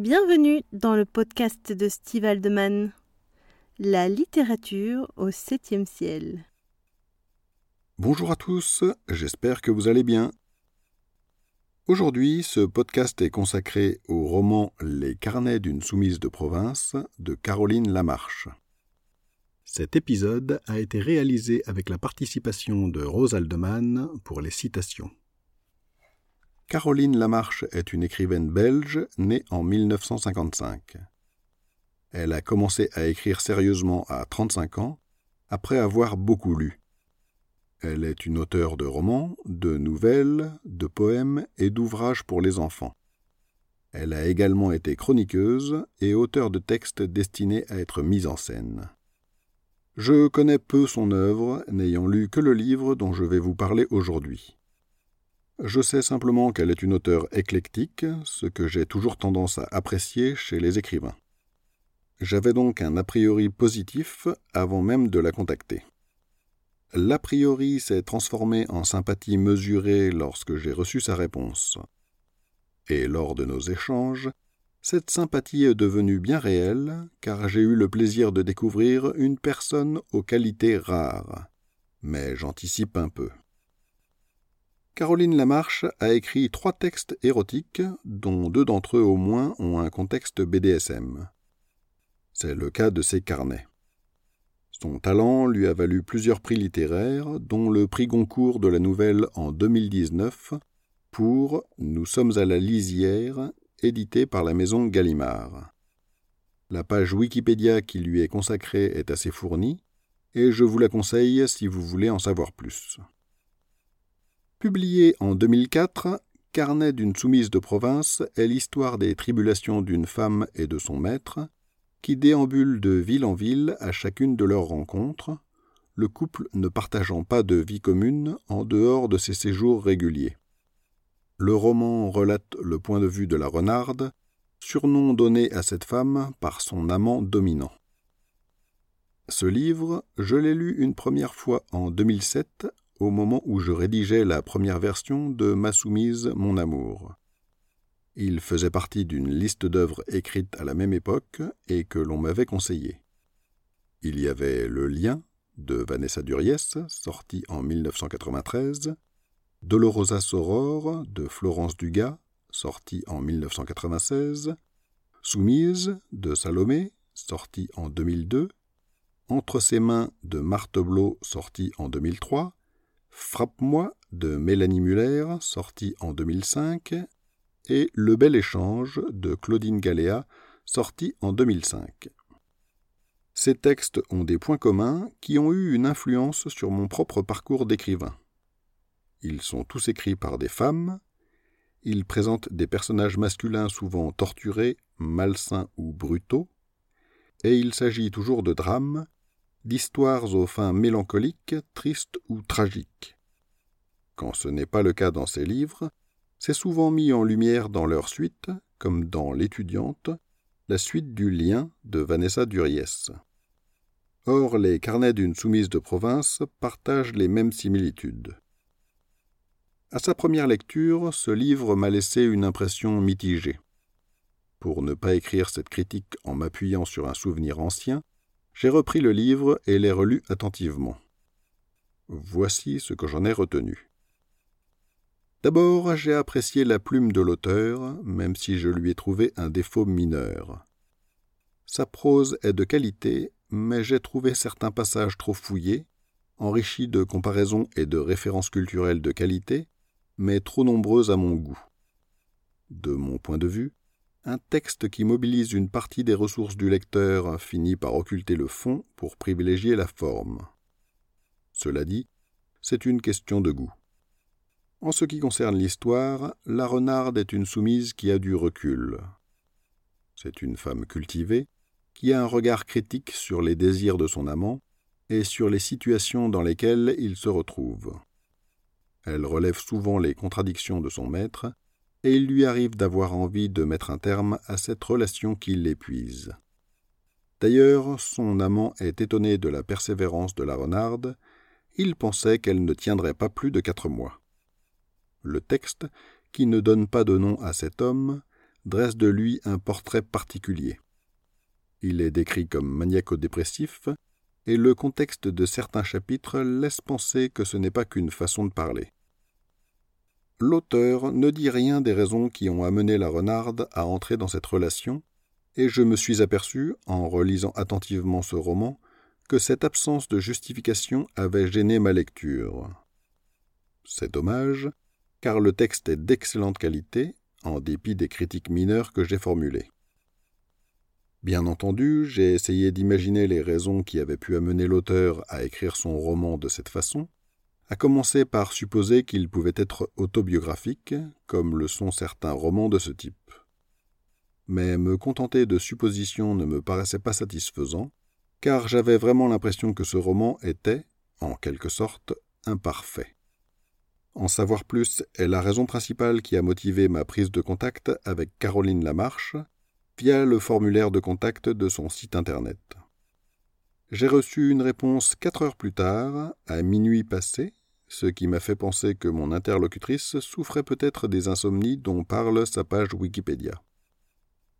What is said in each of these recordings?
Bienvenue dans le podcast de Steve Aldeman. La littérature au septième ciel. Bonjour à tous, j'espère que vous allez bien. Aujourd'hui, ce podcast est consacré au roman Les carnets d'une soumise de province de Caroline Lamarche. Cet épisode a été réalisé avec la participation de Rose Aldeman pour les citations. Caroline Lamarche est une écrivaine belge née en 1955. Elle a commencé à écrire sérieusement à 35 ans, après avoir beaucoup lu. Elle est une auteure de romans, de nouvelles, de poèmes et d'ouvrages pour les enfants. Elle a également été chroniqueuse et auteure de textes destinés à être mis en scène. Je connais peu son œuvre, n'ayant lu que le livre dont je vais vous parler aujourd'hui. Je sais simplement qu'elle est une auteure éclectique, ce que j'ai toujours tendance à apprécier chez les écrivains. J'avais donc un a priori positif avant même de la contacter. L'a priori s'est transformé en sympathie mesurée lorsque j'ai reçu sa réponse. Et lors de nos échanges, cette sympathie est devenue bien réelle, car j'ai eu le plaisir de découvrir une personne aux qualités rares. Mais j'anticipe un peu. Caroline Lamarche a écrit trois textes érotiques, dont deux d'entre eux au moins ont un contexte BDSM. C'est le cas de ses carnets. Son talent lui a valu plusieurs prix littéraires, dont le prix Goncourt de la nouvelle en 2019 pour Nous sommes à la lisière, édité par la maison Gallimard. La page Wikipédia qui lui est consacrée est assez fournie, et je vous la conseille si vous voulez en savoir plus. Publié en 2004, Carnet d'une soumise de province est l'histoire des tribulations d'une femme et de son maître, qui déambulent de ville en ville à chacune de leurs rencontres, le couple ne partageant pas de vie commune en dehors de ses séjours réguliers. Le roman relate le point de vue de la renarde, surnom donné à cette femme par son amant dominant. Ce livre, je l'ai lu une première fois en 2007 au moment où je rédigeais la première version de Ma soumise, mon amour. Il faisait partie d'une liste d'œuvres écrites à la même époque et que l'on m'avait conseillé. Il y avait Le Lien de Vanessa Duriès, sorti en 1993, Dolorosa Soror de Florence Dugas, sorti en 1996, Soumise de Salomé, sorti en 2002, Entre ses mains de Marthe Blot, sorti en 2003, Frappe-moi de Mélanie Muller, sorti en 2005, et Le bel échange de Claudine Galéa, sorti en 2005. Ces textes ont des points communs qui ont eu une influence sur mon propre parcours d'écrivain. Ils sont tous écrits par des femmes, ils présentent des personnages masculins souvent torturés, malsains ou brutaux, et il s'agit toujours de drames d'histoires aux fins mélancoliques, tristes ou tragiques. Quand ce n'est pas le cas dans ces livres, c'est souvent mis en lumière dans leur suite, comme dans L'étudiante, la suite du lien de Vanessa Duriès. Or, les carnets d'une soumise de province partagent les mêmes similitudes. À sa première lecture, ce livre m'a laissé une impression mitigée. Pour ne pas écrire cette critique en m'appuyant sur un souvenir ancien, j'ai repris le livre et l'ai relu attentivement. Voici ce que j'en ai retenu. D'abord, j'ai apprécié la plume de l'auteur, même si je lui ai trouvé un défaut mineur. Sa prose est de qualité, mais j'ai trouvé certains passages trop fouillés, enrichis de comparaisons et de références culturelles de qualité, mais trop nombreuses à mon goût. De mon point de vue, un texte qui mobilise une partie des ressources du lecteur finit par occulter le fond pour privilégier la forme. Cela dit, c'est une question de goût. En ce qui concerne l'histoire, la renarde est une soumise qui a du recul. C'est une femme cultivée, qui a un regard critique sur les désirs de son amant et sur les situations dans lesquelles il se retrouve. Elle relève souvent les contradictions de son maître et il lui arrive d'avoir envie de mettre un terme à cette relation qui l'épuise. D'ailleurs, son amant est étonné de la persévérance de la renarde, il pensait qu'elle ne tiendrait pas plus de quatre mois. Le texte, qui ne donne pas de nom à cet homme, dresse de lui un portrait particulier. Il est décrit comme maniaco-dépressif, et le contexte de certains chapitres laisse penser que ce n'est pas qu'une façon de parler. L'auteur ne dit rien des raisons qui ont amené la renarde à entrer dans cette relation, et je me suis aperçu, en relisant attentivement ce roman, que cette absence de justification avait gêné ma lecture. C'est dommage, car le texte est d'excellente qualité, en dépit des critiques mineures que j'ai formulées. Bien entendu, j'ai essayé d'imaginer les raisons qui avaient pu amener l'auteur à écrire son roman de cette façon, à commencer par supposer qu'il pouvait être autobiographique, comme le sont certains romans de ce type. Mais me contenter de suppositions ne me paraissait pas satisfaisant, car j'avais vraiment l'impression que ce roman était, en quelque sorte, imparfait. En savoir plus est la raison principale qui a motivé ma prise de contact avec Caroline Lamarche, via le formulaire de contact de son site internet. J'ai reçu une réponse quatre heures plus tard, à minuit passé, ce qui m'a fait penser que mon interlocutrice souffrait peut-être des insomnies dont parle sa page Wikipédia.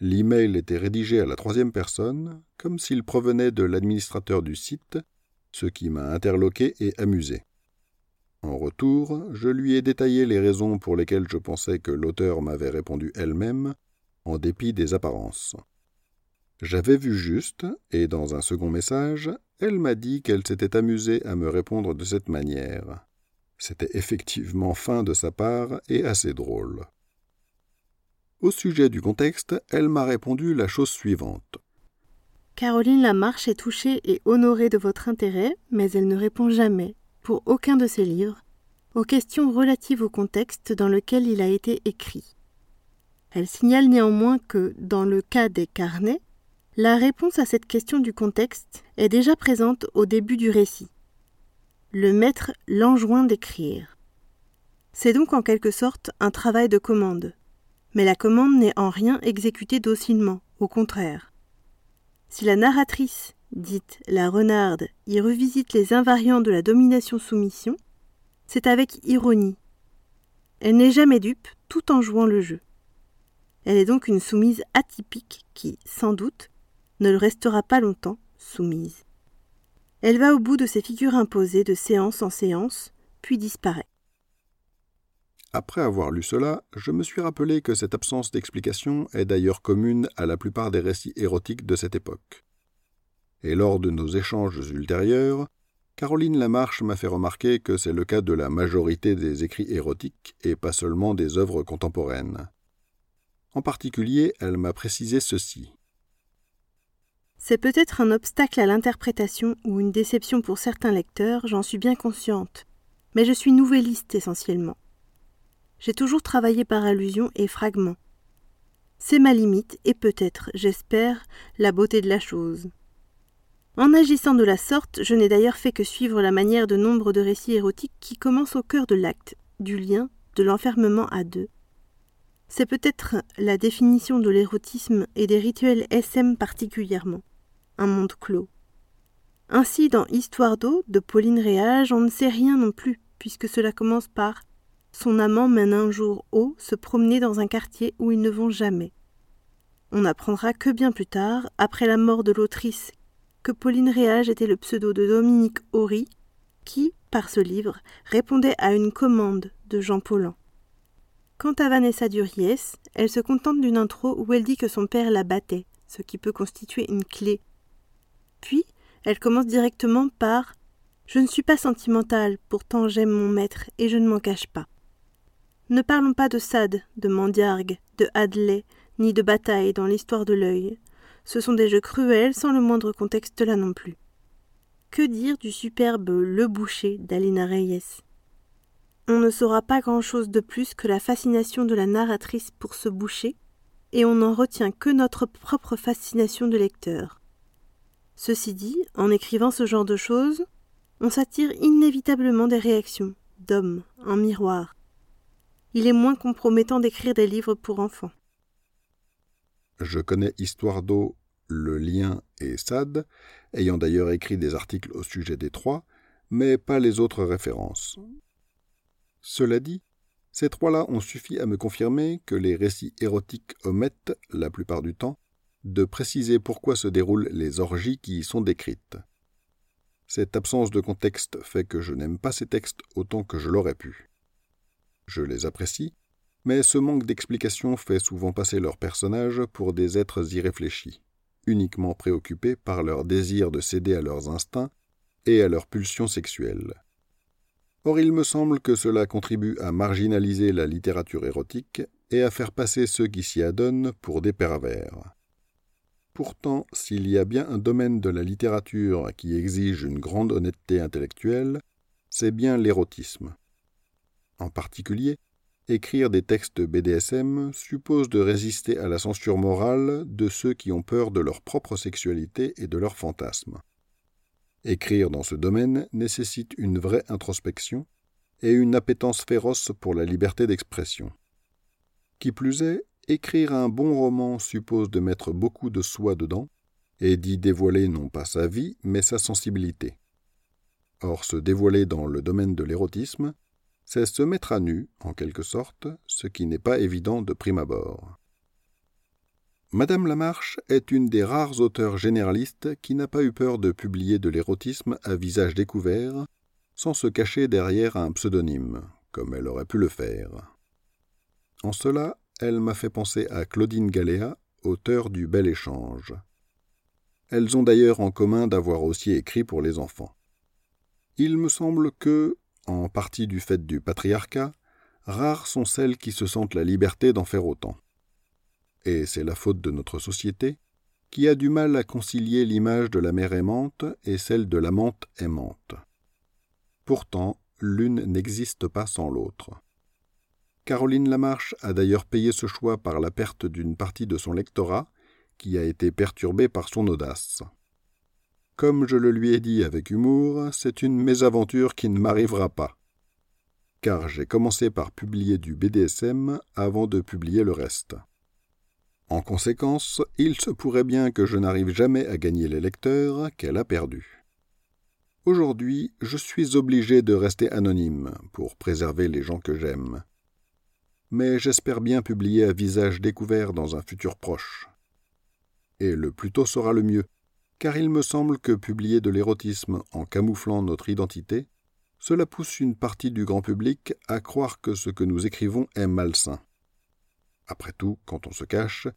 L'email était rédigé à la troisième personne, comme s'il provenait de l'administrateur du site, ce qui m'a interloqué et amusé. En retour, je lui ai détaillé les raisons pour lesquelles je pensais que l'auteur m'avait répondu elle-même, en dépit des apparences. J'avais vu juste, et dans un second message, elle m'a dit qu'elle s'était amusée à me répondre de cette manière. C'était effectivement fin de sa part et assez drôle. Au sujet du contexte, elle m'a répondu la chose suivante. Caroline Lamarche est touchée et honorée de votre intérêt, mais elle ne répond jamais, pour aucun de ses livres, aux questions relatives au contexte dans lequel il a été écrit. Elle signale néanmoins que, dans le cas des carnets, la réponse à cette question du contexte est déjà présente au début du récit. Le maître l'enjoint d'écrire. C'est donc en quelque sorte un travail de commande. Mais la commande n'est en rien exécutée docilement, au contraire. Si la narratrice, dite la renarde, y revisite les invariants de la domination-soumission, c'est avec ironie. Elle n'est jamais dupe tout en jouant le jeu. Elle est donc une soumise atypique qui, sans doute, ne le restera pas longtemps soumise. Elle va au bout de ses figures imposées de séance en séance, puis disparaît. Après avoir lu cela, je me suis rappelé que cette absence d'explication est d'ailleurs commune à la plupart des récits érotiques de cette époque. Et lors de nos échanges ultérieurs, Caroline Lamarche m'a fait remarquer que c'est le cas de la majorité des écrits érotiques et pas seulement des œuvres contemporaines. En particulier, elle m'a précisé ceci. C'est peut-être un obstacle à l'interprétation ou une déception pour certains lecteurs, j'en suis bien consciente, mais je suis nouvelliste essentiellement. J'ai toujours travaillé par allusion et fragments. C'est ma limite et peut-être, j'espère, la beauté de la chose. En agissant de la sorte, je n'ai d'ailleurs fait que suivre la manière de nombre de récits érotiques qui commencent au cœur de l'acte, du lien, de l'enfermement à deux, c'est peut-être la définition de l'érotisme et des rituels SM particulièrement. Un monde clos. Ainsi, dans Histoire d'eau de Pauline Réage, on ne sait rien non plus, puisque cela commence par Son amant mène un jour haut se promener dans un quartier où ils ne vont jamais. On apprendra que bien plus tard, après la mort de l'autrice, que Pauline Réage était le pseudo de Dominique Horry, qui, par ce livre, répondait à une commande de Jean Paulhan. Quant à Vanessa Duries, elle se contente d'une intro où elle dit que son père la battait, ce qui peut constituer une clé. Puis, elle commence directement par Je ne suis pas sentimentale, pourtant j'aime mon maître et je ne m'en cache pas. Ne parlons pas de Sade, de Mandiargue, de Hadley, ni de bataille dans l'histoire de l'œil. Ce sont des jeux cruels sans le moindre contexte là non plus. Que dire du superbe Le Boucher d'Alina Reyes? On ne saura pas grand-chose de plus que la fascination de la narratrice pour ce boucher, et on n'en retient que notre propre fascination de lecteur. Ceci dit, en écrivant ce genre de choses, on s'attire inévitablement des réactions, d'hommes, en miroir. Il est moins compromettant d'écrire des livres pour enfants. Je connais Histoire d'eau, Le Lien et Sade, ayant d'ailleurs écrit des articles au sujet des trois, mais pas les autres références. Cela dit, Ces trois-là ont suffi à me confirmer que les récits érotiques omettent, la plupart du temps, de préciser pourquoi se déroulent les orgies qui y sont décrites. Cette absence de contexte fait que je n'aime pas ces textes autant que je l'aurais pu. Je les apprécie, mais ce manque d'explication fait souvent passer leurs personnages pour des êtres irréfléchis, uniquement préoccupés par leur désir de céder à leurs instincts et à leurs pulsions sexuelles. Or il me semble que cela contribue à marginaliser la littérature érotique et à faire passer ceux qui s'y adonnent pour des pervers. Pourtant, s'il y a bien un domaine de la littérature qui exige une grande honnêteté intellectuelle, c'est bien l'érotisme. En particulier, écrire des textes BDSM suppose de résister à la censure morale de ceux qui ont peur de leur propre sexualité et de leurs fantasmes. Écrire dans ce domaine nécessite une vraie introspection et une appétence féroce pour la liberté d'expression. Qui plus est, Écrire un bon roman suppose de mettre beaucoup de soi dedans, et d'y dévoiler non pas sa vie, mais sa sensibilité. Or, se dévoiler dans le domaine de l'érotisme, c'est se mettre à nu, en quelque sorte, ce qui n'est pas évident de prime abord. Madame Lamarche est une des rares auteurs généralistes qui n'a pas eu peur de publier de l'érotisme à visage découvert, sans se cacher derrière un pseudonyme, comme elle aurait pu le faire. En cela, elle m'a fait penser à Claudine Galéa, auteur du Bel Échange. Elles ont d'ailleurs en commun d'avoir aussi écrit pour les enfants. Il me semble que, en partie du fait du patriarcat, rares sont celles qui se sentent la liberté d'en faire autant. Et c'est la faute de notre société, qui a du mal à concilier l'image de la mère aimante et celle de l'amante aimante. Pourtant, l'une n'existe pas sans l'autre. Caroline Lamarche a d'ailleurs payé ce choix par la perte d'une partie de son lectorat, qui a été perturbé par son audace. Comme je le lui ai dit avec humour, c'est une mésaventure qui ne m'arrivera pas. Car j'ai commencé par publier du BDSM avant de publier le reste. En conséquence, il se pourrait bien que je n'arrive jamais à gagner les lecteurs qu'elle a perdus. Aujourd'hui, je suis obligé de rester anonyme pour préserver les gens que j'aime mais j'espère bien publier à visage découvert dans un futur proche. Et le plus tôt sera le mieux, car il me semble que publier de l'érotisme en camouflant notre identité, cela pousse une partie du grand public à croire que ce que nous écrivons est malsain. Après tout, quand on se cache,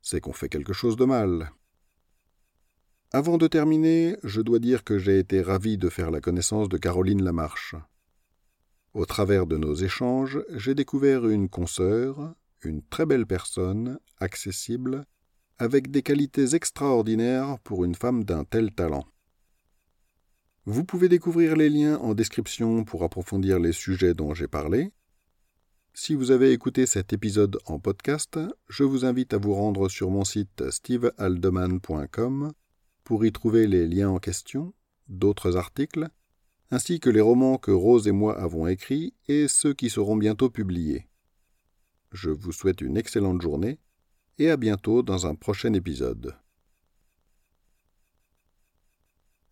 c'est qu'on fait quelque chose de mal. Avant de terminer, je dois dire que j'ai été ravi de faire la connaissance de Caroline Lamarche. Au travers de nos échanges, j'ai découvert une consoeur, une très belle personne, accessible, avec des qualités extraordinaires pour une femme d'un tel talent. Vous pouvez découvrir les liens en description pour approfondir les sujets dont j'ai parlé. Si vous avez écouté cet épisode en podcast, je vous invite à vous rendre sur mon site stevealdeman.com pour y trouver les liens en question, d'autres articles, ainsi que les romans que Rose et moi avons écrits et ceux qui seront bientôt publiés. Je vous souhaite une excellente journée et à bientôt dans un prochain épisode.